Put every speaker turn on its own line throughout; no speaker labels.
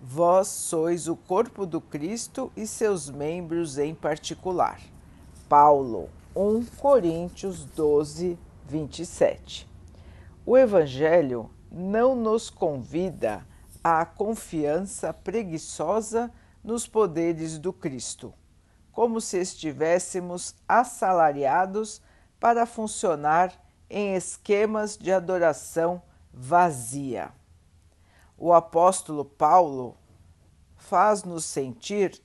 Vós sois o corpo do Cristo e seus membros em particular. Paulo 1 Coríntios 12, 27. O Evangelho não nos convida à confiança preguiçosa nos poderes do Cristo, como se estivéssemos assalariados para funcionar em esquemas de adoração vazia o apóstolo Paulo faz-nos sentir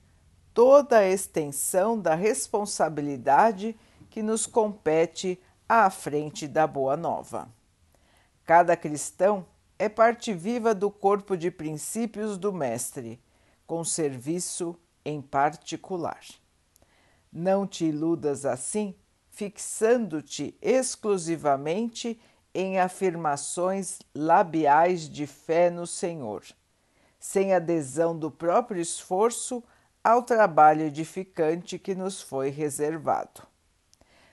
toda a extensão da responsabilidade que nos compete à frente da Boa Nova. Cada cristão é parte viva do corpo de princípios do Mestre, com serviço em particular. Não te iludas assim, fixando-te exclusivamente em afirmações labiais de fé no Senhor, sem adesão do próprio esforço ao trabalho edificante que nos foi reservado.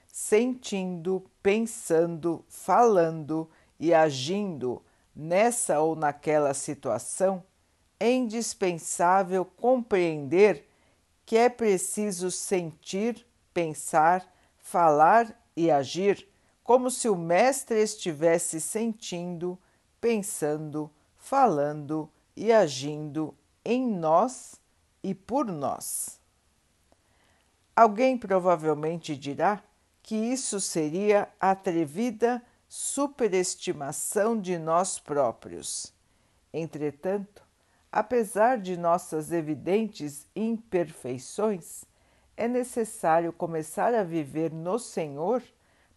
Sentindo, pensando, falando e agindo nessa ou naquela situação, é indispensável compreender que é preciso sentir, pensar, falar e agir como se o Mestre estivesse sentindo, pensando, falando e agindo em nós e por nós. Alguém provavelmente dirá que isso seria atrevida superestimação de nós próprios. Entretanto, apesar de nossas evidentes imperfeições, é necessário começar a viver no Senhor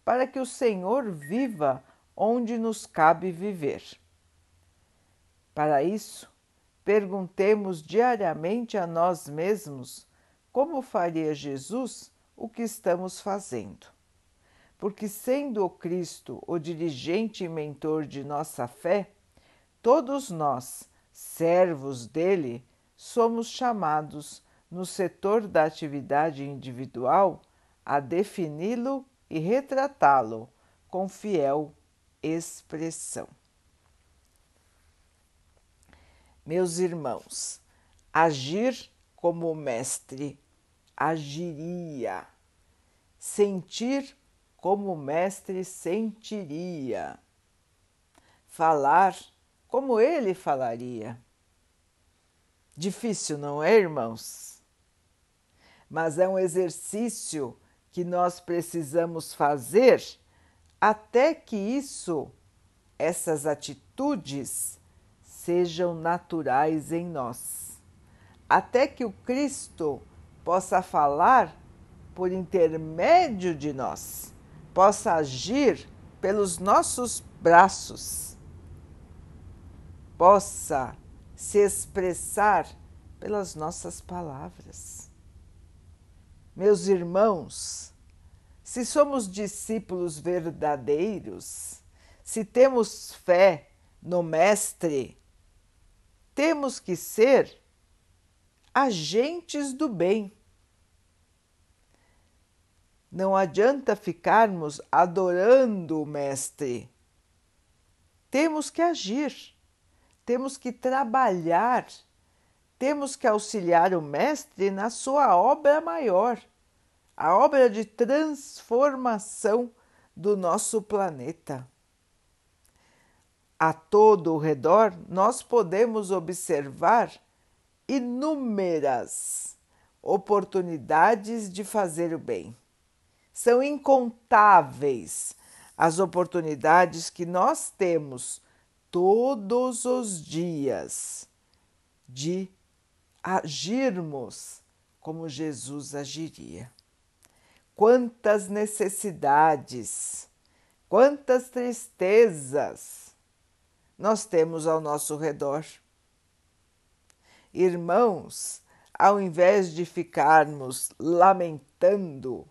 para que o Senhor viva onde nos cabe viver. Para isso, perguntemos diariamente a nós mesmos como faria Jesus o que estamos fazendo. Porque, sendo o Cristo o dirigente e mentor de nossa fé, todos nós, servos dele, somos chamados, no setor da atividade individual, a defini-lo e retratá-lo com fiel expressão. Meus irmãos, agir como o Mestre agiria, sentir como o Mestre sentiria, falar como ele falaria. Difícil, não é, irmãos? Mas é um exercício que nós precisamos fazer até que isso, essas atitudes, sejam naturais em nós. Até que o Cristo possa falar por intermédio de nós, possa agir pelos nossos braços, possa se expressar pelas nossas palavras. Meus irmãos, se somos discípulos verdadeiros, se temos fé no Mestre, temos que ser agentes do bem. Não adianta ficarmos adorando o Mestre. Temos que agir, temos que trabalhar temos que auxiliar o Mestre na sua obra maior, a obra de transformação do nosso planeta. A todo o redor, nós podemos observar inúmeras oportunidades de fazer o bem. São incontáveis as oportunidades que nós temos todos os dias de agirmos como Jesus agiria. Quantas necessidades, quantas tristezas nós temos ao nosso redor. Irmãos, ao invés de ficarmos lamentando,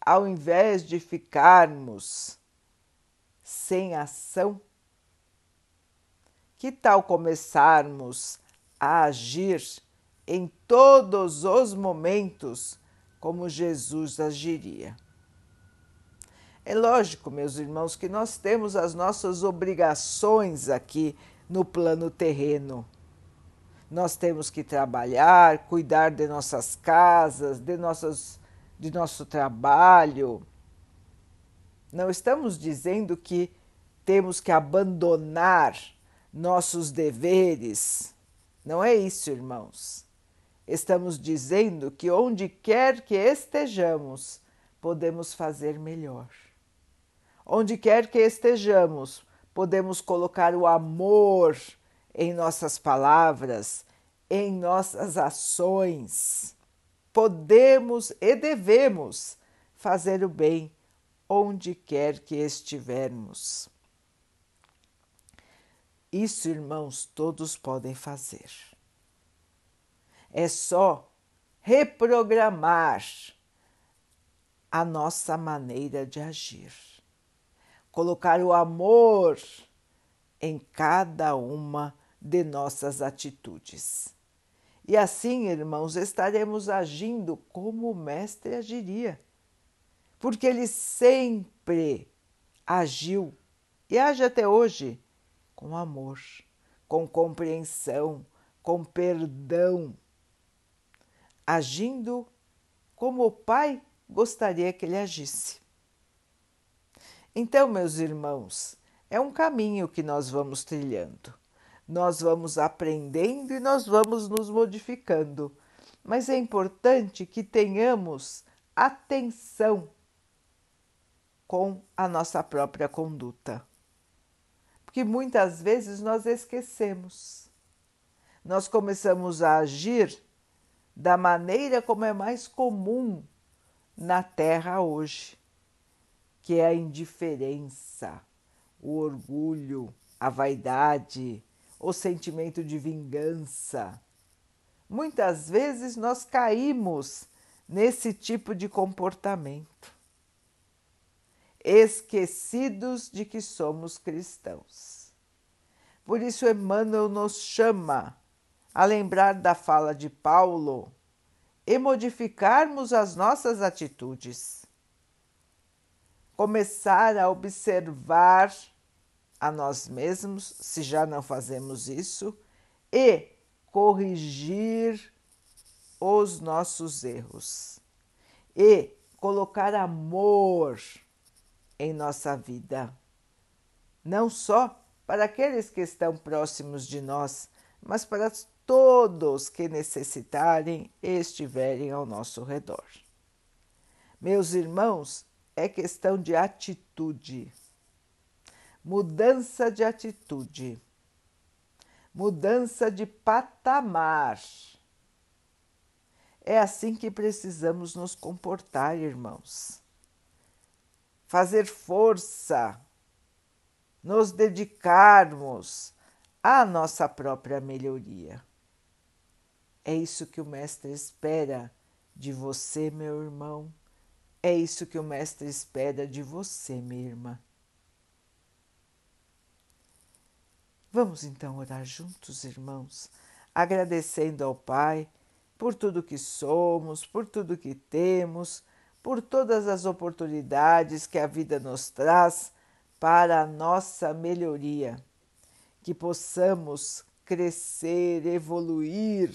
ao invés de ficarmos sem ação, que tal começarmos a agir em todos os momentos como Jesus agiria? É lógico, meus irmãos, que nós temos as nossas obrigações aqui no plano terreno. Nós temos que trabalhar, cuidar de nossas casas, de, nossas, de nosso trabalho. Não estamos dizendo que temos que abandonar nossos deveres. Não é isso, irmãos. Estamos dizendo que onde quer que estejamos, podemos fazer melhor. Onde quer que estejamos, podemos colocar o amor em nossas palavras, em nossas ações. Podemos e devemos fazer o bem onde quer que estivermos. Isso, irmãos, todos podem fazer. É só reprogramar a nossa maneira de agir. Colocar o amor em cada uma de nossas atitudes. E assim, irmãos, estaremos agindo como o Mestre agiria, porque ele sempre agiu e age até hoje com amor, com compreensão, com perdão, agindo como o Pai gostaria que ele agisse. Então, meus irmãos, é um caminho que nós vamos trilhando. Nós vamos aprendendo e nós vamos nos modificando. Mas é importante que tenhamos atenção com a nossa própria conduta. Porque muitas vezes nós esquecemos. Nós começamos a agir da maneira como é mais comum na Terra hoje que é a indiferença, o orgulho, a vaidade, o sentimento de vingança. Muitas vezes nós caímos nesse tipo de comportamento, esquecidos de que somos cristãos. Por isso, Emmanuel nos chama a lembrar da fala de Paulo e modificarmos as nossas atitudes. Começar a observar a nós mesmos, se já não fazemos isso, e corrigir os nossos erros. E colocar amor em nossa vida, não só para aqueles que estão próximos de nós, mas para todos que necessitarem estiverem ao nosso redor. Meus irmãos, é questão de atitude, mudança de atitude, mudança de patamar. É assim que precisamos nos comportar, irmãos. Fazer força, nos dedicarmos à nossa própria melhoria. É isso que o Mestre espera de você, meu irmão é isso que o Mestre espera de você, minha irmã. Vamos então orar juntos, irmãos, agradecendo ao Pai por tudo que somos, por tudo que temos, por todas as oportunidades que a vida nos traz para a nossa melhoria, que possamos crescer, evoluir